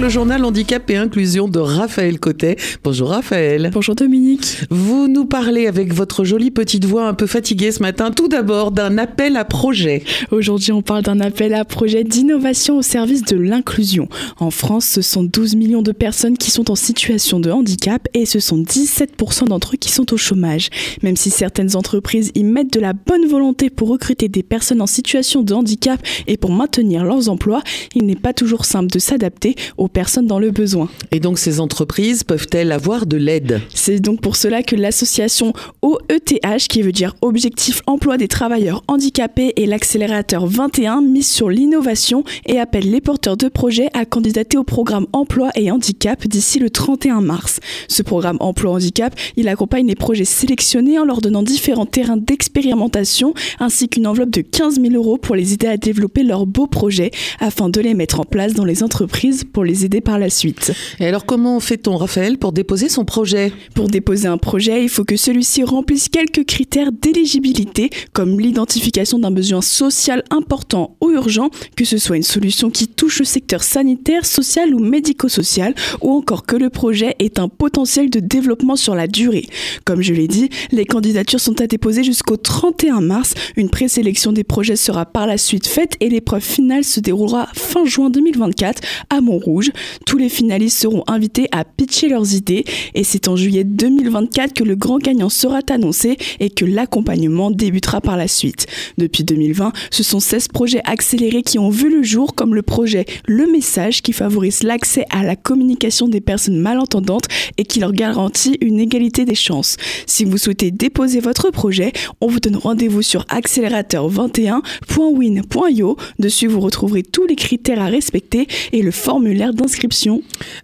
le journal Handicap et Inclusion de Raphaël Cotet. Bonjour Raphaël. Bonjour Dominique. Vous nous parlez avec votre jolie petite voix un peu fatiguée ce matin, tout d'abord d'un appel à projet. Aujourd'hui, on parle d'un appel à projet d'innovation au service de l'inclusion. En France, ce sont 12 millions de personnes qui sont en situation de handicap et ce sont 17% d'entre eux qui sont au chômage. Même si certaines entreprises y mettent de la bonne volonté pour recruter des personnes en situation de handicap et pour maintenir leurs emplois, il n'est pas toujours simple de s'adapter aux personnes dans le besoin. Et donc ces entreprises peuvent-elles avoir de l'aide? C'est donc pour cela que l'association OETH, qui veut dire Objectif Emploi des Travailleurs Handicapés et l'accélérateur 21 mise sur l'innovation et appelle les porteurs de projets à candidater au programme Emploi et Handicap d'ici le 31 mars. Ce programme Emploi Handicap, il accompagne les projets sélectionnés en leur donnant différents terrains d'expérimentation ainsi qu'une enveloppe de 15 000 euros pour les aider à développer leurs beaux projets afin de les mettre en place dans les entreprises pour les aider par la suite. Et alors comment fait-on, Raphaël, pour déposer son projet? Pour déposer un projet, il faut que celui-ci remplisse quelques critères d'éligibilité, comme l'identification d'un besoin social important ou urgent, que ce soit une solution qui touche le secteur sanitaire, social ou médico-social, ou encore que le projet ait un potentiel de développement sur la durée. Comme je l'ai dit, les candidatures sont à déposer jusqu'au 31 mars. Une présélection des projets sera par la suite faite et l'épreuve finale se déroulera fin juin 2024 à Montrouge. Tous les finalistes seront invités à pitcher leurs idées et c'est en juillet 2024 que le grand gagnant sera annoncé et que l'accompagnement débutera par la suite. Depuis 2020, ce sont 16 projets accélérés qui ont vu le jour comme le projet Le Message qui favorise l'accès à la communication des personnes malentendantes et qui leur garantit une égalité des chances. Si vous souhaitez déposer votre projet, on vous donne rendez-vous sur accélérateur21.win.io. Dessus, vous retrouverez tous les critères à respecter et le formulaire d'inscription.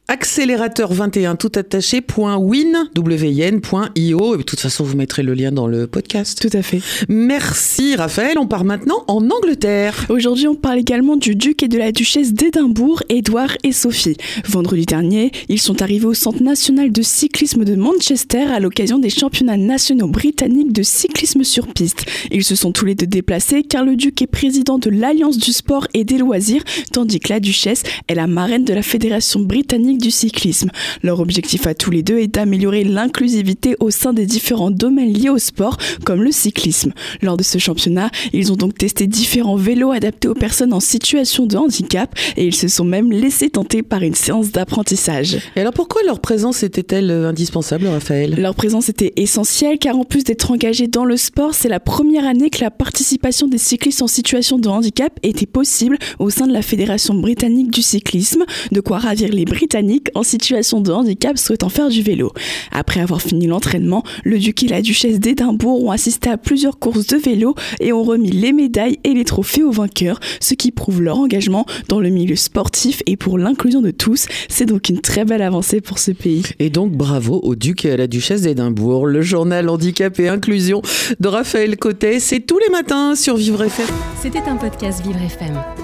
Accélérateur 21 tout attaché .win, w-i-n.io. Et de toute façon, vous mettrez le lien dans le podcast. Tout à fait. Merci Raphaël. On part maintenant en Angleterre. Aujourd'hui, on parle également du duc et de la duchesse d'Édimbourg, Édouard et Sophie. Vendredi dernier, ils sont arrivés au Centre national de cyclisme de Manchester à l'occasion des championnats nationaux britanniques de cyclisme sur piste. Ils se sont tous les deux déplacés car le duc est président de l'Alliance du sport et des loisirs, tandis que la duchesse est la marraine de la Fédération britannique du cyclisme. Leur objectif à tous les deux est d'améliorer l'inclusivité au sein des différents domaines liés au sport, comme le cyclisme. Lors de ce championnat, ils ont donc testé différents vélos adaptés aux personnes en situation de handicap et ils se sont même laissés tenter par une séance d'apprentissage. Et alors pourquoi leur présence était-elle euh, indispensable, Raphaël? Leur présence était essentielle car en plus d'être engagés dans le sport, c'est la première année que la participation des cyclistes en situation de handicap était possible au sein de la Fédération britannique du cyclisme de quoi ravir les Britanniques en situation de handicap souhaitant faire du vélo. Après avoir fini l'entraînement, le duc et la duchesse d'Édimbourg ont assisté à plusieurs courses de vélo et ont remis les médailles et les trophées aux vainqueurs, ce qui prouve leur engagement dans le milieu sportif et pour l'inclusion de tous. C'est donc une très belle avancée pour ce pays. Et donc bravo au duc et à la duchesse d'Édimbourg. Le journal Handicap et Inclusion de Raphaël Cotet, c'est tous les matins sur Vivre FM. C'était un podcast Vivre FM.